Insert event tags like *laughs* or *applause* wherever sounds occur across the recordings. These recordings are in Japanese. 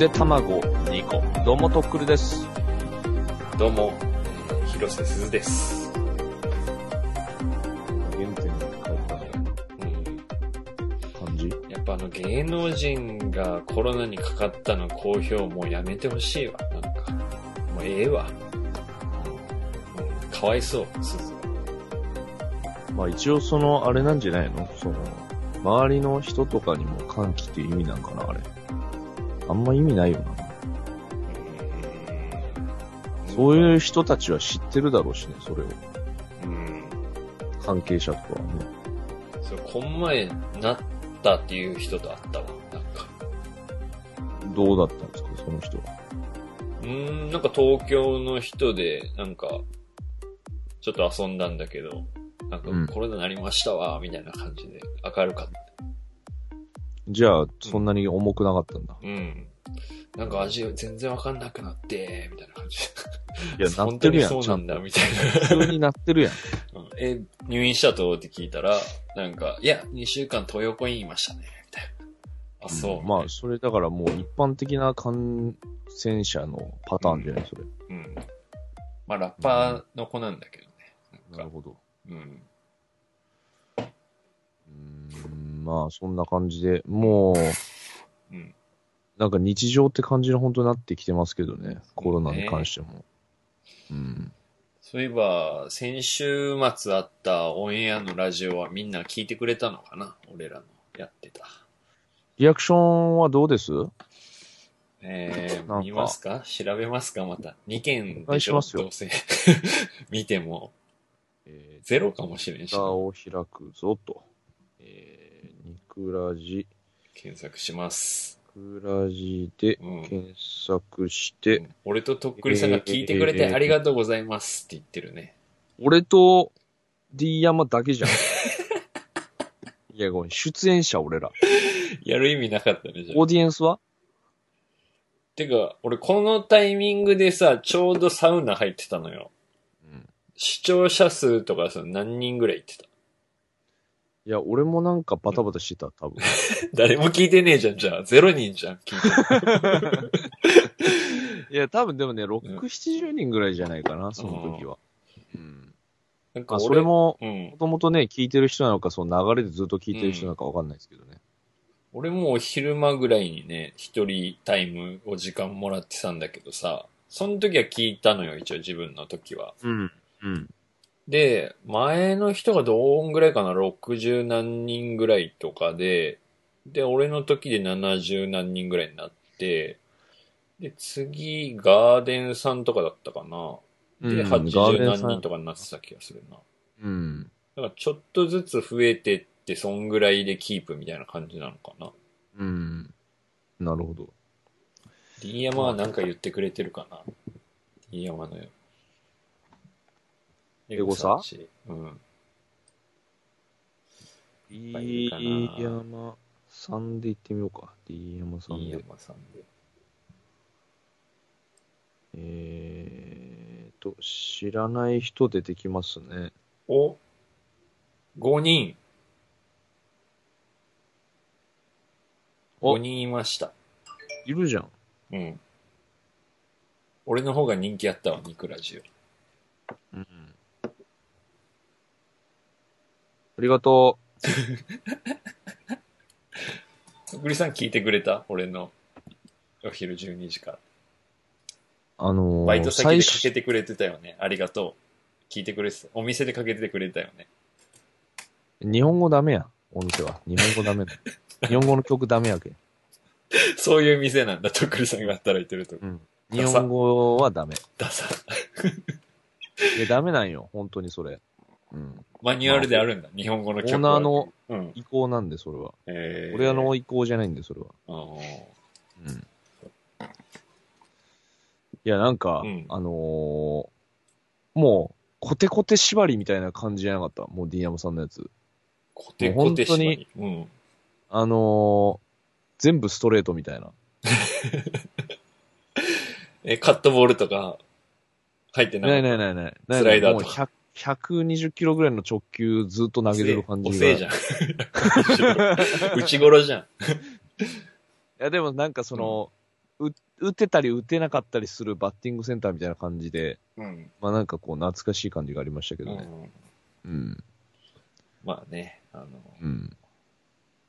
で卵2個。どうもとっくりです。どうも、えー広瀬すずです。原点に帰った感じやっぱあの芸能人がコロナにかかったの公表もうやめてほしいわ。なんか、もうええわ。うんかわいそう、すずは。まあ一応その、あれなんじゃないの？その、周りの人とかにも歓喜っていう意味なんかなあれ。あんま意味ないよな。そういう人たちは知ってるだろうしね、それを。うん。関係者とかはね。そう、こん前なったっていう人と会ったわ。なんか。どうだったんですか、その人は。うーん、なんか東京の人で、なんか、ちょっと遊んだんだけど、なんうんかコロナになりましたわ、みたいな感じで明るかった。じゃあ、そんなに重くなかったんだ。うん。なんか味全然わかんなくなって、みたいな感じ。いや、*laughs* なってるやん、そうなんだ、みたいと。普通になってるやん。な。うんえ、入院したとって聞いたら、なんか、いや、2週間東横にいましたね、みたいな。あ、そう。まあ、それだからもう一般的な感染者のパターンじゃない、それ。うん。まあ、ラッパーの子なんだけどね。なるほど。うん。うーん、まあ、そんな感じで、もう、うん。なんか日常って感じの本当になってきてますけどね、コロナに関しても。うん。そういえば、先週末あったオンエアのラジオはみんな聞いてくれたのかな？俺らのやってた。リアクションはどうです？えー、見ますか？調べますか？また。2件でしょ？いしどうせ。*laughs* 見ても、えゼロかもしれんー、し蓋。を開くぞと。えー、ニクラジ、検索します。クラジでうん検索して、俺ととっくりさんが聞いてくれてありがとうございますって言ってるね。俺と D 山だけじゃん。*laughs* いや、ごめん、出演者俺ら。やる意味なかったね、じゃあオーディエンスは？てか、俺このタイミングでさ、ちょうどサウナ入ってたのよ。うん視聴者数とかさ、何人ぐらい行ってた？いや、俺もなんかバタバタしてた、多分。*laughs* 誰も聞いてねえじゃん、じゃあ。ゼロ人じゃん、聞いてるいや、多分でもね、6、70人ぐらいじゃないかな、その時は。うん。まあ、なんか俺それ、も、うんも。ともとね、聞いてる人なのか、その流れでずっと聞いてる人なのかわかんないですけどね。俺もお昼間ぐらいにね、一人タイムを時間もらってたんだけどさ、その時は聞いたのよ、一応自分の時は。うん。うん。で、前の人がどんぐらいかな ?60 何人ぐらいとかで、で、俺の時で70何人ぐらいになって、で、次、ガーデンさんとかだったかな？で、ガー80デンさん何人とかになってた気がするな。うん。だからちょっとずつ増えてって、そんぐらいでキープみたいな感じなのかな。うん。なるほど。D 山は何か言ってくれてるかな ?D 山のよ。エゴサ？うん。いいるかな山さんで行ってみようか。D 山さんで。山さんで。えーと、知らない人出てきますね。お ?5 人。お5人いました。いるじゃん。うん。俺の方が人気あったわ、ニクラジオ。うん。ありがととっくりさん聞いてくれた？俺のお昼12時から。う。あのー、バイト先でかけてくれてたよね。ありがとう。聞いてくれてた。お店でかけてくれたよね。日本語ダメや。お店は。日本語ダメだ。*laughs* 日本語の曲ダメやけん。そういう店なんだ、とっくりさんが働いてるとこ。うん。日本語はダメ。ダサ。いや、ダメなんよ。本当にそれ。うん。マニュアルであるんだ、日本語の曲オーナーのうん。意向なんで、それは。えー、俺の意向じゃないんで、それは。あーうん。いや、なんか、うんあのーもう、コテコテ縛りみたいな感じじゃなかった？もう D 山さんのやつ。コテコテもう本当にしまりうん。あのー全部ストレートみたいな。*laughs* え、カットボールとか、入ってない？ないないないない。ないスライダーともう100 120キロぐらいの直球ずっと投げてる感じが。おせえじゃん。*laughs* 内頃じゃん。いや、でもなんかその、う打てたり打てなかったりするバッティングセンターみたいな感じで、うん。まあなんかこう懐かしい感じがありましたけうどね。ん、うん。まあね、あの、うん。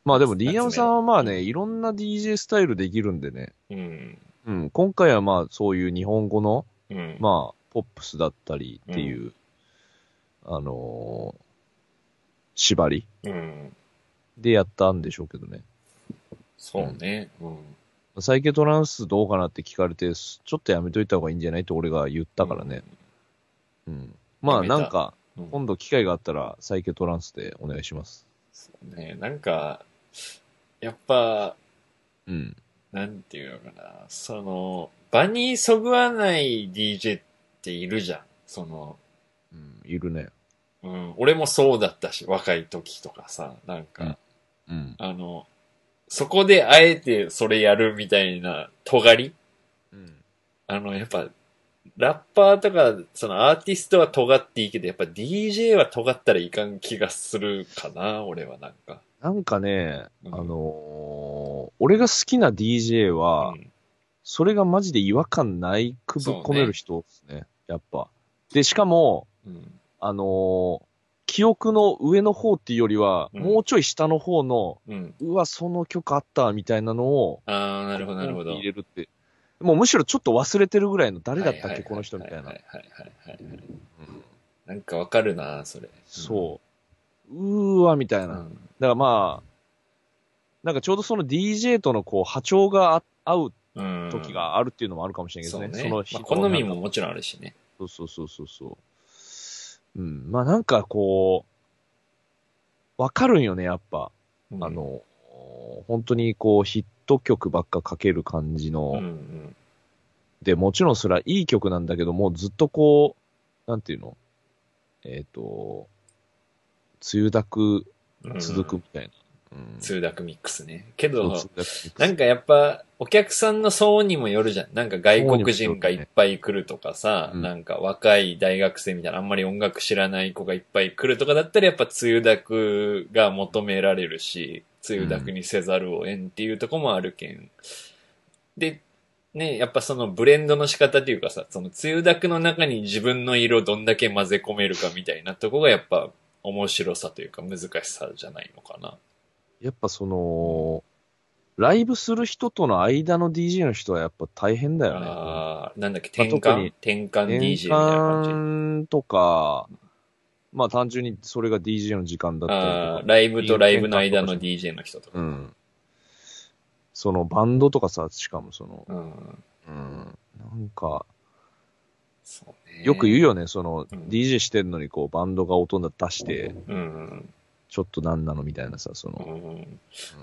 まあでも夏 D 山さんはまあね、いろんな DJ スタイルできるんでね。うん。うん。今回はまあそういう日本語の、うん。まあ、ポップスだったりっていう、あのー縛り？うん。でやったんでしょうけどね。そうね。うん。サイケトランスどうかなって聞かれて、ちょっとやめといた方がいいんじゃないって俺が言ったからね。うん。まあやめたなんか、うん。今度機会があったらサイケトランスでお願いします。そうね、なんか、やっぱ、うん。なんていうのかな、その、場にそぐわない DJ っているじゃん。その、うん、いるね。うん、俺もそうだったし、若い時とかさ、なんか、うん。あの、そこであえてそれやるみたいな尖り？うん。あの、やっぱ、ラッパーとか、そのアーティストは尖っていいけど、やっぱ DJ は尖ったらいかん気がするかな、俺はなんか。なんかね、うんあのー俺が好きな DJ は、うんそれがマジで違和感ないくぶっ込める人ですね。やっぱ。で、しかも、うんあのー記憶の上の方っていうよりは、うんもうちょい下の方の、うん。うわ、その曲あった、みたいなのを、ああ、なるほど、なるほど。入れるって。もうむしろちょっと忘れてるぐらいの誰だったっけ、はいはいはいこの人みたいな。はいはいはいはいはい。うんなんかわかるな、それ。そう。うーわ、みたいな。だかうん。らまあ、なんかちょうどその DJ とのこう波長があ合ううん。時があるっていうのもあるかもしれないですね。そうね。その日のまあ好みももちろんあるしね。そうそうそうそうそう。うん。まあなんかこう、わかるんよね、やっぱ。うんあ、の、本当にこうヒット曲ばっかかける感じの、うんうん。で、もちろんそれはいい曲なんだけども、ずっとこう、なんていうの？えっ、と、梅雨だくうん続くみたいな。うんツーダクミックスね。けど、なんかやっぱ、お客さんの層にもよるじゃん。なんか外国人がいっぱい来るとかさ、うんなんか若い大学生みたいな、あんまり音楽知らない子がいっぱい来るとかだったらやっぱ梅雨だくが求められるし、梅雨だくにせざるを得んっていうとこもあるけん。で、ね、やっぱそのブレンドの仕方っていうかさ、その梅雨だくの中に自分の色どんだけ混ぜ込めるかみたいなとこがやっぱ面白さというか難しさじゃないのかな。やっぱその、ライブする人との間の DJ の人はやっぱ大変だよね。ああ、なんだっけ、まあ転換？特に転換 DJ み年たいな感じ？間とか、まあ単純にそれが DJ の時間だったりとあかあ、。ライブとライブの間の DJ の人とか。うん。そのバンドとかさ、しかもその、うん。うん。なんか、そうね。よく言うよね、その、うん DJ してんのにこうバンドが音出して、うん。ちょっとなんなのみたいなさ、そうん。の、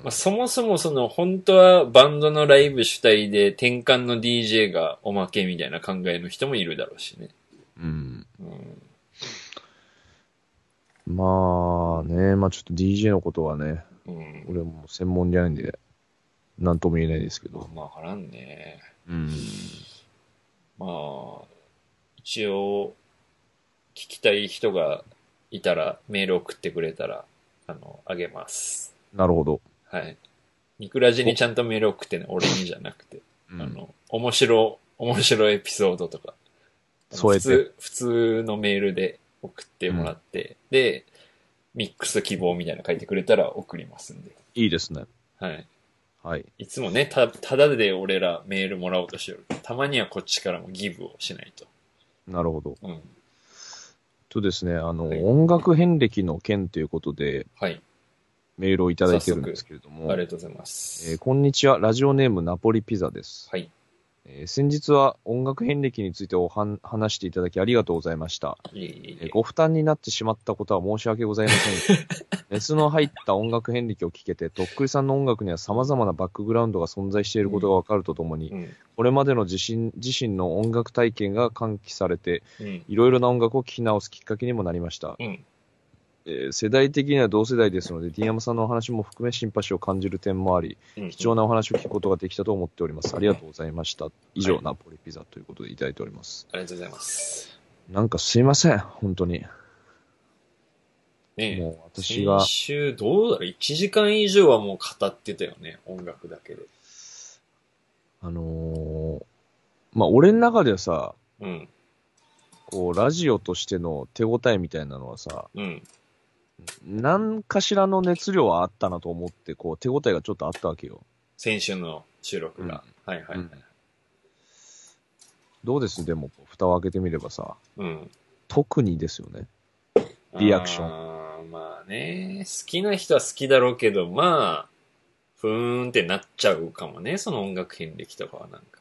まあ、そもそもその、本当はバンドのライブ主体で転換の DJ がおまけみたいな考えの人もいるだろうしね。うん。うん。まあね、まあちょっと DJ のことはね、うん。俺も専門じゃないんで、なんとも言えないですけど。まあ、わからんね。うん。まあ、一応、聞きたい人がいたら、メール送ってくれたら、あの、あげます。なるほど。はい。ニクラジにちゃんとメール送ってね、俺にじゃなくて。うんあの、面白、面白いエピソードとか。普通、普通のメールで送ってもらって、で、ミックス希望みたいなの書いてくれたら送りますんで。いいですね。はい。はい。いつもね、た、ただで俺らメールもらおうとしてる。たまにはこっちからもギブをしないと。なるほど。うん。とですね、あの、はい音楽遍歴の件ということで、はい。メールをいただいてるんですけれども、ありがとうございます。えーこんにちは、ラジオネームナポリピザです。はい。えー先日は音楽遍歴についておはん話していただきありがとうございました。いえーご負担になってしまったことは申し訳ございません。*laughs* 熱の入った音楽遍歴を聞けて、とっくりさんの音楽には様々なバックグラウンドが存在していることがわかるとともに、うん。これまでの自身自身の音楽体験が喚起されて、うん。いろいろな音楽を聴き直すきっかけにもなりました。うん。えー世代的には同世代ですので、ディアマさんのお話も含めシンパシーを感じる点もあり、うん。貴重なお話を聞くことができたと思っております。ありがとうございました。以上、ナポリピザということでいただいております。ありがとうございます。なんかすいません、本当に。ねえ。もう私が先、週、どうだろう ?1 時間以上はもう語ってたよね。音楽だけで。あのーまあ、俺の中ではさ、うん。こう、ラジオとしての手応えみたいなのはさ、うん。何かしらの熱量はあったなと思って、こう、手応えがちょっとあったわけよ。先週の収録が。はいはいはい。どうです？でも、蓋を開けてみればさ、うん。特にですよね。リアクションあーまあね、好きな人は好きだろうけど、まあ、ふーんってなっちゃうかもね、その音楽遍歴とかはなんか。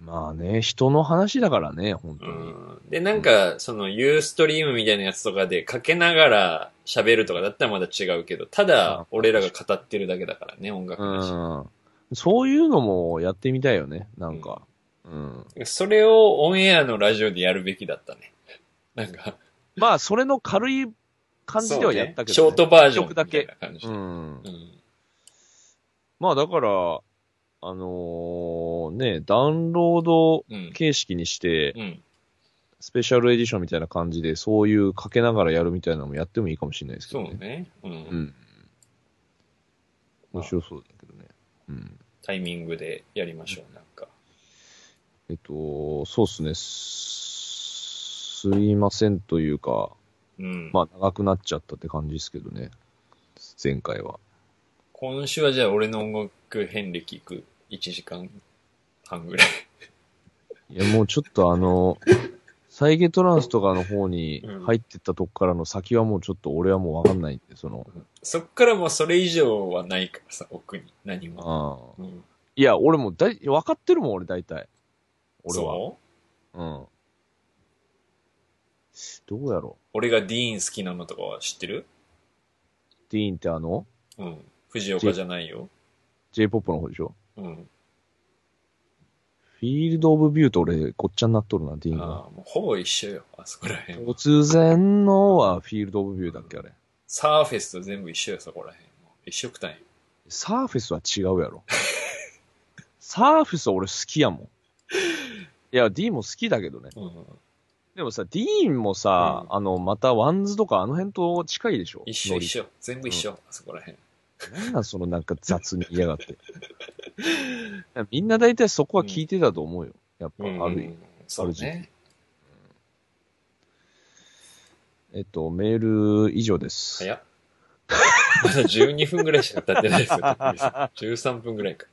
まあね、人の話だからね、本当に。うん。で、なんか、そのユーストリームみたいなやつとかでかけながら喋るとかだったらまだ違うけど、ただ俺らが語ってるだけだからね、音楽。うん。そういうのもやってみたいよね、なんか。うん。それをオンエアのラジオでやるべきだったね。*laughs* なんか、まあ、それの軽い感じではやったけど、ねそうねショートバージョンみたいな感じで。うん。うん。まあ、だから、あのね、ダウンロードうん。形式にして、うん。スペシャルエディションみたいな感じで、そういうかけながらやるみたいなのもやってもいいかもしれないですけどね。そうね。うん。うん。面白そうだけどね。うん。タイミングでやりましょう、なんか。えっと、そうっすね。すすいませんというか、うん。まあ長くなっちゃったって感じですけどね。前回は。今週はじゃあ俺の音楽遍歴行く1時間半ぐらい。いや、もうちょっとあの、サイゲトランスとかの方に入ってったとこからの先はもうちょっと俺はもうわかんないんで、その、そっからもうそれ以上はないからさ、奥に。何も。うん。いや、俺もうだい、分かってるもん、俺大体。俺は。そう？うん。どうやろ俺がディーン好きなのとかは知ってる？う。ディーンってあの、うん。藤岡じゃないよ。J-POP の方でしょ？うん。フィールド・オブ・ビューと俺、ごっちゃになっとるな、ディーンああ、が。もうほぼ一緒よ、あそこら辺は。突然のは FIELD OF VIEW だっけ、あれ。サーフェスと全部一緒よ、そこら辺。もう一緒くたんよ。サーフェスは違うやろ。*laughs* サーフェスは俺好きやもん。いや、 DEEN も好きだけどね。うん。でもさ、 DEEN もさ、うんあの、また WANDS とかあの辺と近いでしょ？一緒一緒。全部一緒、あそこら辺。なんなんそのなんか雑に嫌がって。い *laughs* やみんな大体そこは聞いてたと思うよ。やっぱ、うんある意味。そうね。えっと、メール以上です。早っ。まだ12分ぐらいしか経ってないですよ、13分ぐらいか。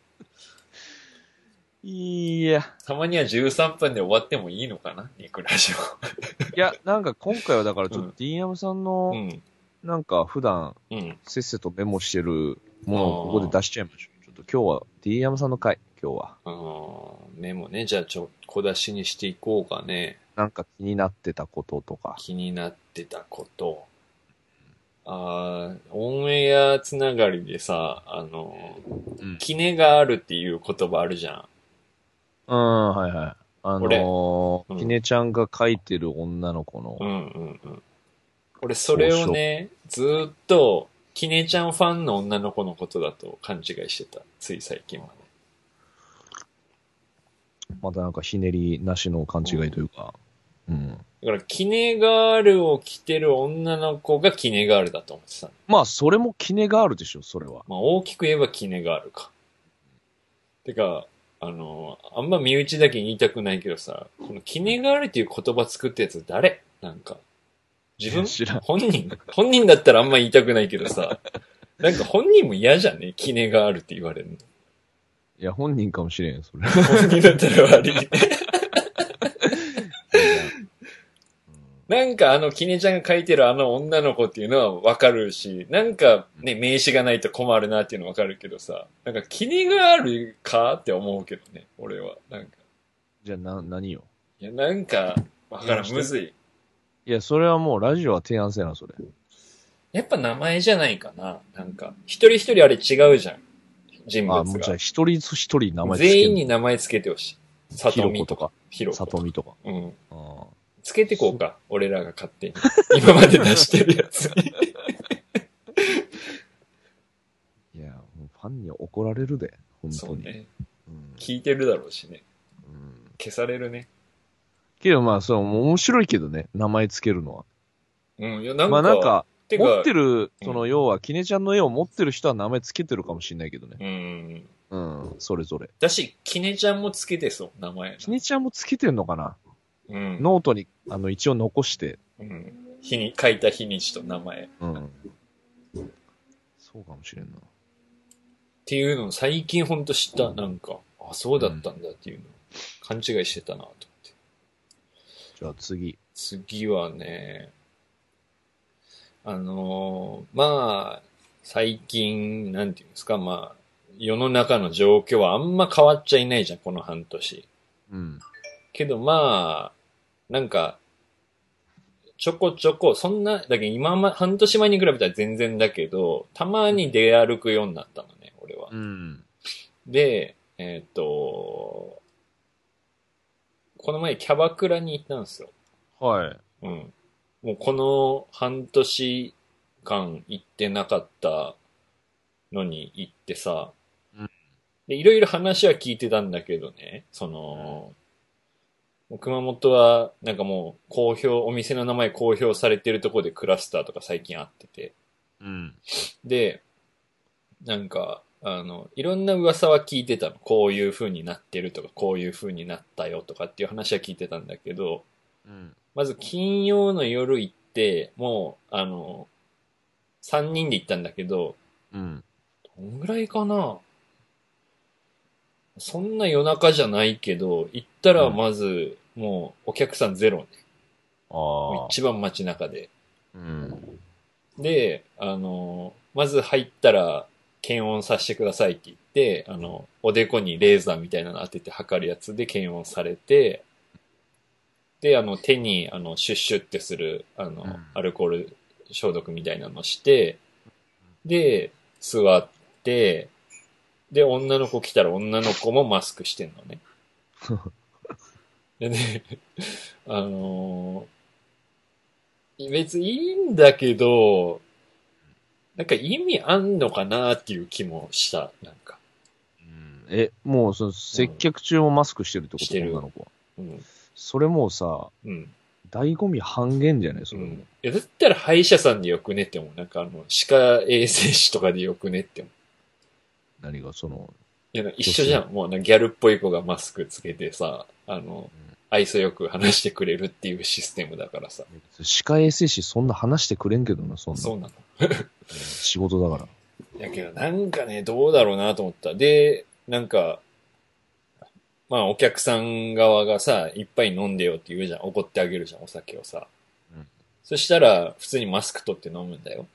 いや、たまには13分で終わってもいいのかな？ニクラジいや、なんか今回はだからちょっうんと DM さんオ。のう、ん。なんか普段うん。せっせとメモしてるものをここで出しちゃいましょう。ちょっと今日は DM さんの回、今日は。あーメモね。じゃあちょ、小出しにしていこうかね。なんか気になってたこととか。気になってたこと。あーオンエアつながりでさ、あの、うん。キネがあるっていう言葉あるじゃん。うん、はいはい。あのー、うんきねちゃんが書いてる女の子のう、んうんうん。俺それをね、ずーっと、キネちゃんファンの女の子のことだと勘違いしてた。つい最近まで。またなんかひねりなしの勘違いというか、うん。だから、キネガールを着てる女の子がキネガールだと思ってたの。まあ、それもキネがあるでしょ、それは。まあ、大きく言えばキネガールか。てか、あの、あんま身内だけ言いたくないけどさ、このキネガールっていう言葉作ったやつ誰？なんか。自分？知らん。本人？本人だったらあんま言いたくないけどさ、*laughs* なんか本人も嫌じゃんね？キネガールって言われるの。いや、本人かもしれんよ、それ。本人だったら悪い。*laughs* *laughs* なんかあの、キネちゃんが書いてるあの女の子っていうのはわかるし、なんかね、名詞がないと困るなっていうのわかるけどさ、なんかキネがあるかって思うけどね、俺は。なんか、じゃあな、何よ。いや、なんか、わからん、むずい。いや、それはもうラジオは提案せな、それ。やっぱ名前じゃないかな。なんか、一人一人あれ違うじゃん。人あ、物もうじゃあが。一人ず一人名前つける。全員に名前つけてほしい。さひとみとか。ろことか、ひろこ。さとみとか。うん。あつけてこうか。俺らが勝手に。今まで出してるやつに。ー *laughs* いや、もうファンに怒られるで、本当に。そうね。うん聞いてるだろうしね。うん消されるね。けどまあ、そう、面白いけどね、名前つけるのは。うん。いや、なんか、まあなんか、てか持ってる、うんその、要は、キネちゃんの絵を持ってる人は名前つけてるかもしれないけどね。うん。うん、それぞれ。だし、キネちゃんもつけてそう、名前。キネちゃんもつけてんのかな？うん。ノートに、あの、一応残して。うん。日に、書いた日にちと名前。っうん。そうかもしれんな。ていうのを最近ほんと知った。なんか、あ、そうだったんだっていうのを勘違いしてたなと。じゃあ次。次はね、あのーまあ、最近、なんていうんですか、まあ、世の中の状況はあんま変わっちゃいないじゃん、この半年。うん。けどまあ、なんか、ちょこちょこ、そんな、だけど今ま、半年前に比べたら全然だけど、たまに出歩くようになったのね、俺は。うん。で、えっ、と、この前キャバクラに行ったんですよ。はい。うん。もうこの半年間行ってなかったのに行ってさうん、で、いろいろ話は聞いてたんだけどね、その、もう熊本はなんかもう公表、お店の名前公表されてるところでクラスターとか最近あってて、うん。で、なんか、あの、いろんな噂は聞いてたの。こういう風になってるとか、こういう風になったよとかっていう話は聞いてたんだけど、うん。まず金曜の夜行って、もう、あの、3人で行ったんだけど、うん。どんぐらいかな？そんな夜中じゃないけど、行ったらまず、もうお客さんゼロね。ああ。一番街中で。うん。で、あの、まず入ったら、検温させてくださいって言って、あの、おでこにレーザーみたいなの当てて測るやつで検温されて、で、あの、手に、あの、シュッシュってする、あの、うんアルコール消毒みたいなのして、で、座って、で、女の子来たら女の子もマスクしてんのね。でね、あのー別にいいんだけど、なんか意味あんのかなっていう気もした、なんか。うんえ、もう、その、接客中もマスクしてるってことしてる女の子は。うん。それもうさ、うん。醍醐味半減じゃない？それも。うん。いや、だったら歯医者さんでよくねって思う。なんかあの、歯科衛生士とかでよくねって思う。何が、その、いや、一緒じゃん。もうギャルっぽい子がマスクつけてさ、あの、愛想よく話してくれるっていうシステムだからさ。歯科衛生士そんな話してくれんけどな、そんな。そうなの。仕事だから。やけど、なんかね、どうだろうなと思った。で、なんか、まあ、お客さん側がさ、いっぱい飲んでよって言うじゃん。怒ってあげるじゃん、お酒をさ。うんそしたら、普通にマスク取って飲むんだよ。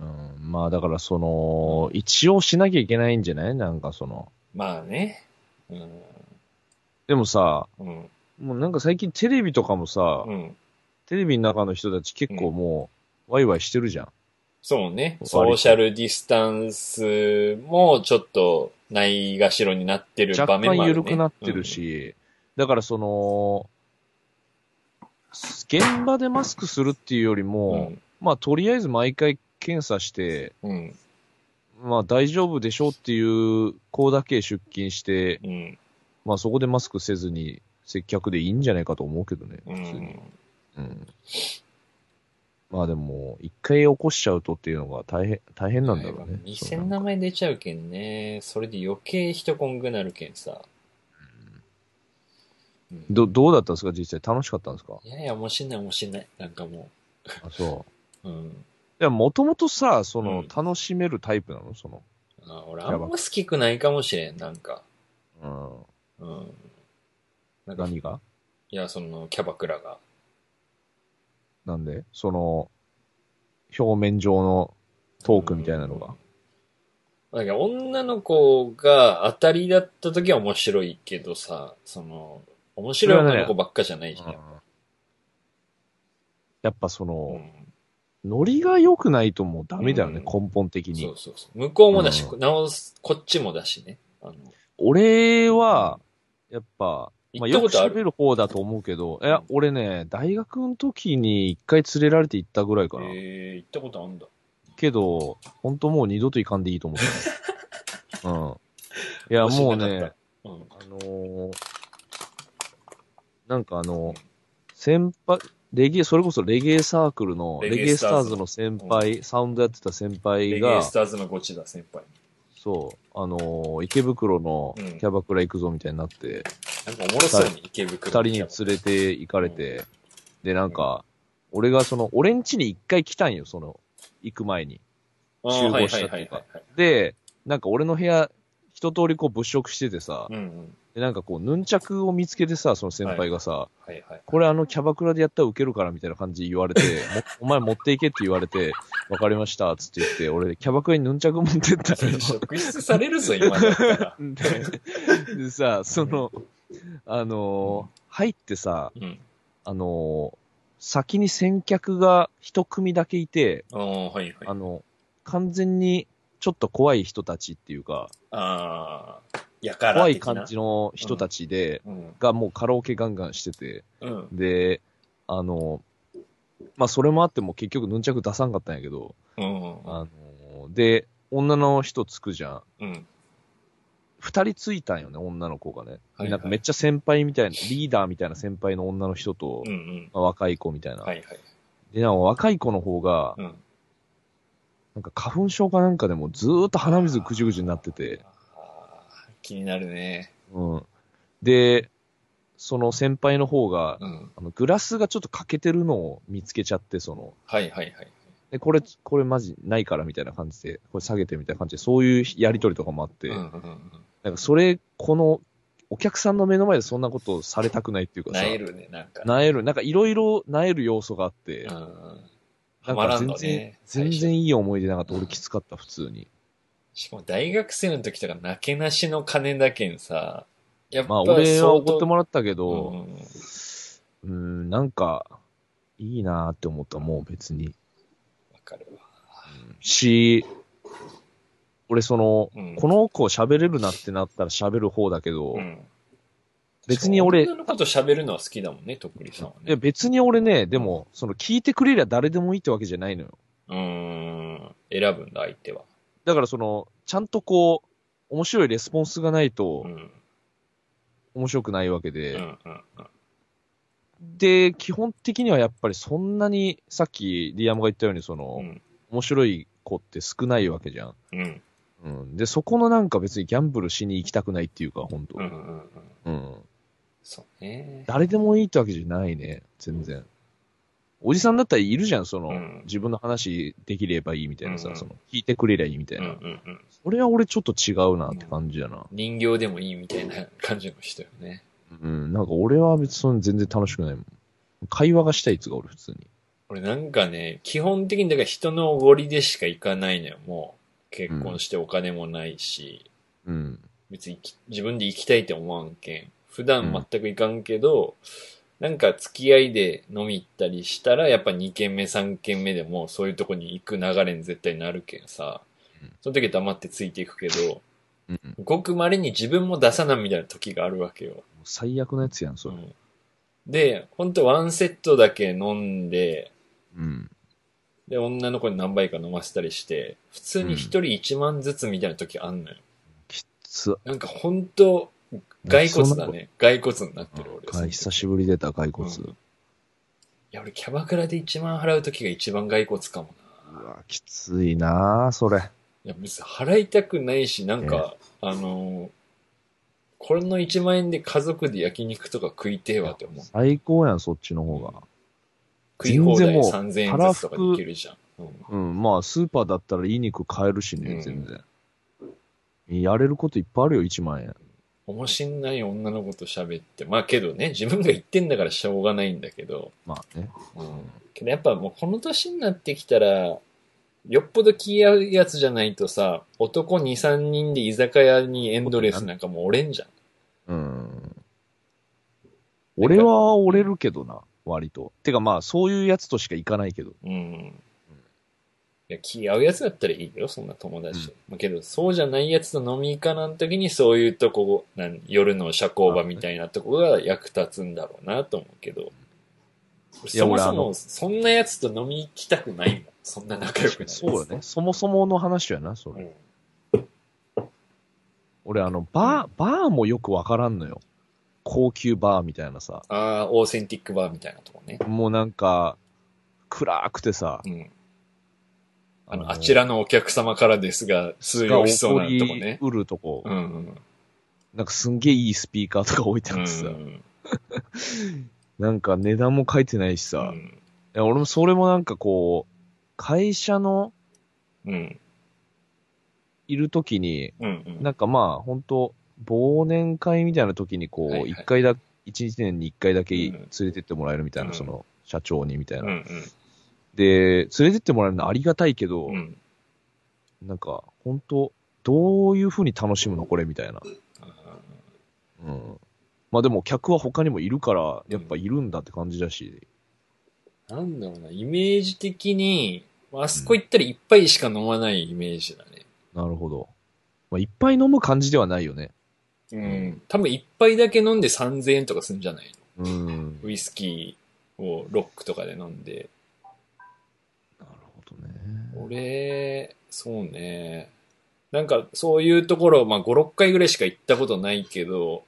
うん、まあだからその、一応しなきゃいけないんじゃない？なんかその。まあね。うん。でもさ、うん。もうなんか最近テレビとかもさ、うん。テレビの中の人たち結構もう、ワイワイしてるじゃん。そうね。とソーシャルディスタンスもちょっとないがしろになってる場若干面もある、ね。緩くなってるし、だからその、現場でマスクするっていうよりうん。も、まあとりあえず毎回検査して、うん。うん。まあ大丈夫でしょっていう子だけ出勤して、うん。まあそこでマスクせずに接客でいいんじゃないかと思うけどね、う普通に。ん。うん。まあでも、一回起こしちゃうとっていうのが大変、大変なんだろうね。店の名前出ちゃうけんね。それで余計人こんくなるけんさ。うんど、どうだったんですか？実際楽しかったんですか？いやいや、面白い面白い。なんかもあ、そう。う。*laughs* うん。いや、もともとさ、その、うん楽しめるタイプなの？その、あ俺あんま好きくないかもしれん、なんか。うん。うん。なんか、い何が？や、その、キャバクラが。なんでその、表面上のトークみたいなのが。だから女の子が当たりだった時は面白いけどさ、その、面白い女の子ばっかじゃないじゃん。やっぱそうの、んノリが良くないともうダメだよね、うん根本的にそう。そうそう。向こうもだし、う直す、こっちもだしね。俺は、やっぱ、まあ、よく喋る方だと思うけど、いや、俺ね、大学の時に一回連れられて行ったぐらいかな。えー、行ったことあんだ。けど、ほんともう二度と行かんでいいと思った。*laughs* うん。いや、もうね、うん。あのーなんかあの、先輩、レゲエ、それこそレゲエサークルの、レレゲエスターズの先輩、サウンドやってた先輩レゲエがス、ターズのゴチだ、先輩。そう、あのー池袋のうんキャバクラ行くぞみたいになって、なんかおもろそうに池袋二人に連れて行かれて、で、なんか、俺がその、俺ん家に一回来たんよ、その、行く前に。集合したっていうかはいはいはいはい。で、なんか俺の部屋、一通りこう物色しててさ、うんうん。で、なんかこう、ヌンチャクを見つけてさ、その先輩がさ、はいはい。これあのキャバクラでやったらウケるからみたいな感じで言われて、*laughs* もお前持っていけって言われて、わかりました、つって言って、俺キャバクラにヌンチャク持ってったのよ。職質されるぞ、今だったら。*laughs* ででさ、その、あのー入ってさ、うん。あのー先に先客が一組だけいて、はいはい。あの、完全にちょっと怖い人たちっていうか、ああ、やから怖い感じの人たちで、うん。がもうカラオケガンガンしてて、うん。で、あの、まあ、それもあっても結局ヌンチャク出さんかったんやけど、うん。あの、で、女の人つくじゃん。うん。二人ついたんよね、女の子がね。はいはいなんかめっちゃ先輩みたいな、リーダーみたいな先輩の女の人と、うんうん。まあ若い子みたいな。はいはい。で、なんか若い子の方が、うん。なんか花粉症かなんかでもずーっと鼻水ぐじゅぐじゅになってて、気になるね。うん。で、その先輩の方が、うん。あのグラスがちょっと欠けてるのを見つけちゃって、その、はいはいはい。で、これ、これマジないからみたいな感じで、これ下げてみたいな感じで、そういうやりとりとかもあって、うんうんうん。なんかそれ、この、お客さんの目の前でそんなことをされたくないっていうかさ、なえるね、なんか。なえる、なんかいろいろなえる要素があって、うん。なんか全然、のね。全然いい思い出なかった。俺きつかった、普通に。しかも大学生の時とか、なけなしの金だけんさ、やっぱまあ俺は怒ってもららったけうど、ん。うーん、なんか、いいなーって思った、もう別に。わかるわ。し、俺その、うんこの子喋れるなってなったら喋る方だけど、うん。別に俺女の子と喋るのは好きだもんね、とっくりさんはね。いや別に俺ね、でも、その聞いてくれりゃ誰でもいいってわけじゃないのよ。うーん。選ぶんだ、相手は。だからその、ちゃんとこう、面白いレスポンスがないとうん。面白くないわけうで、んうんうん。で、基本的にはやっぱりそんなに、さっきリアムが言ったようにその、うん。面白い子って少ないわけじゃん。うん。うん。で、そこのなんか別にギャンブルしに行きたくないっていうか、本当うんうんうん。うん。そうね。誰でもいいってわけじゃないね、全然。おじさんだったらいるじゃん、その、うん自分の話できればいいみたいなさ、うんうんその、聞いてくれりゃいいみたいな。うんうんうん。それは俺ちょっと違うなって感じだな。人形でもいいみたいな感じの人よね。うん、なんか俺は別に全然楽しくないもん。会話がしたいっつうか、俺普通に。俺なんかね、基本的にだから人のおごりでしか行かないのよ、もう。結婚してお金もないし、うん。別にき自分で行きたいって思わんけん。普段全く行かんけど、なんか付き合いで飲み行ったりしたら、やっぱ2軒目3軒目でもそういうとこに行く流れに絶対なるけんさうん。その時黙ってついていくけど、うん。ごく稀に自分も出さなみたいな時があるわけよ。最悪なやつやん、それ。うんで、ほんとワンセットだけ飲んで、うん。で、女の子に何杯か飲ませたりして、普通に一人1万ずつみたいな時あんのよ。きつ。なんかほんと、骸骨だね。骸骨になってる俺。はい、久しぶり出た骸骨。うんいや、俺キャバクラで1万払う時が一番骸骨かもな。うわ、きついなぁ、それ。いや、別に払いたくないし、なんか、あのーこれの1万円で家族で焼肉とか食いてえわって思う。最高やん、そっちの方が。食い放題全然もう3000円ずつとかできるじゃん。うんうん、まあ、スーパーだったらいい肉買えるしね、うん全然。やれることいっぱいあるよ、1万円。面白んない女の子と喋って。まあけどね、自分が言ってんだからしょうがないんだけど。まあね。うん。けどやっぱもうこの年になってきたら、よっぽど気合うやつじゃないとさ、男2、3人で居酒屋にエンドレスなんかもう折れんじゃん。うん。俺は折れるけどな、割と。てかまあ、そういうやつとしか行かないけど。うん。いや、気合うやつだったらいいよ、そんな友達と。まあけど、そうじゃないやつと飲み行かなん時に、そういうとこ、なん夜の社交場みたいなとこが役立つんだろうなと思うけど。いや俺あのそもそも、そんなやつと飲み行きたくないもん。そんな仲良くない。そうよね。そもそもの話やな、それ。うん。俺あの、バー、バーもよくわからんのよ。高級バーみたいなさ。ああ、オーセンティックバーみたいなとこね。もうなんか、暗くてさ、うん。あの、あちらのお客様からですが、通用しそうなとこね。売るとこ、うんうん。なんかすんげえいいスピーカーとか置いてあうってさ、ん。*laughs* なんか値段も書いてないしさ、いうん。や俺もそれもなんかこう、会社のうん。いる時に、うん。うん。なんかまあ、本当忘年会みたいな時にこう、一、回だ、一日年に一回だけうん連れてってもらえるみたいな、うんその、社長にみたいな、うん。で、連れてってもらえるのありがたいけど。なんか、本当どういう風に楽しむのこれみたいな。あうん。まあでも客は他にもいるから、やっぱいるんだって感じだし。ーなんだろうな、イメージ的に、あそこ行ったら一杯しか飲まないイメージだね。なるほど。まあ、いっぱい飲む感じではないよね。うん。多分一杯だけ飲んで3000円とかするんじゃないの？うん。ウイスキーをロックとかで飲んで。なるほどね。俺、そうね。なんかそういうところ、まあ5、6回ぐらいしか行ったことないけど、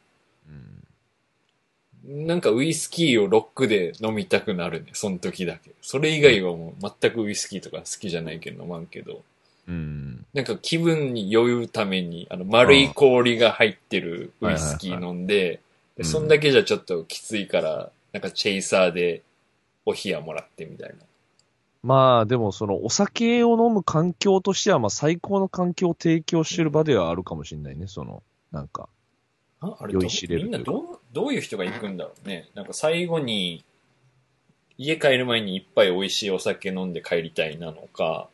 うん。なんかウイスキーをロックで飲みたくなるね、その時だけ。それ以外はもう全くウイスキーとか好きじゃないけど飲まんけど。うん。なんか気分に酔うために、あの丸い氷が入ってるウイスキー飲んで、でそんだけじゃちょっときついから、なんかチェイサーでお冷やもらってみたいな。まあ、でもそのお酒を飲む環境としては、まあ最高の環境を提供してる場ではあるかもしれないね、その、なんか。ああれど酔いしれるみんなどう、どういう人が行くんだろうね。なんか最後に、家帰る前に一杯美味しいお酒飲んで帰りたいなのか、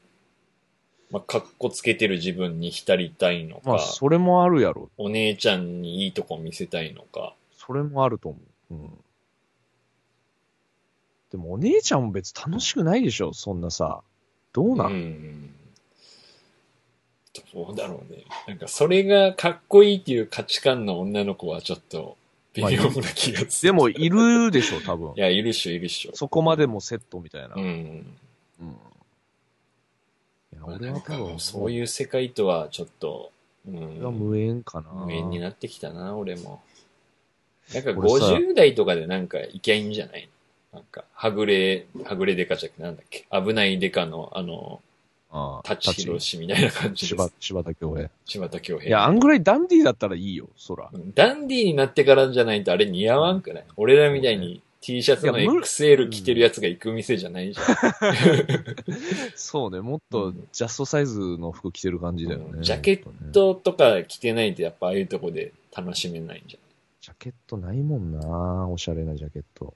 まあ、かっこつけてる自分に浸りたいのか、まあ、それもあるやろ。お姉ちゃんにいいとこ見せたいのか。それもあると思う。うん。でもお姉ちゃんも別に楽しくないでしょ、そんなさ。どうなん、うん。どうだろうね。なんかそれがかっこいいっていう価値観の女の子はちょっっと微妙な気がする。でも、いるでしょ、多分い。や、いるっしょ、いるっしょ。そこまでもセットみたいな。うん。うん。俺は多分、そういう世界とはちょっと、うん。無縁かな。無縁になってきたな、俺も。なんか俺さ50代とかでなんか行きゃいいんじゃないなんか、はぐれ、はぐれデカじゃなくてなんだっけ？危ないデカの、あの、ああ舘ひろしみたいな感じで柴す。柴田恭平。柴田恭平。いや、あんぐらいダンディーだったらいいよ、そら。うんダンディーになってからじゃないとあれ似合わんくない？俺らみたいに T シャツの XL 着てるやつが行く店じゃないじゃん。*laughs* そうね、もっうとんジャストサイズの服着てる感じだよね。ジャケットとか着てないとやっぱああいうとこで楽しめないんじジャケットないもんなおしゃれなジャケット。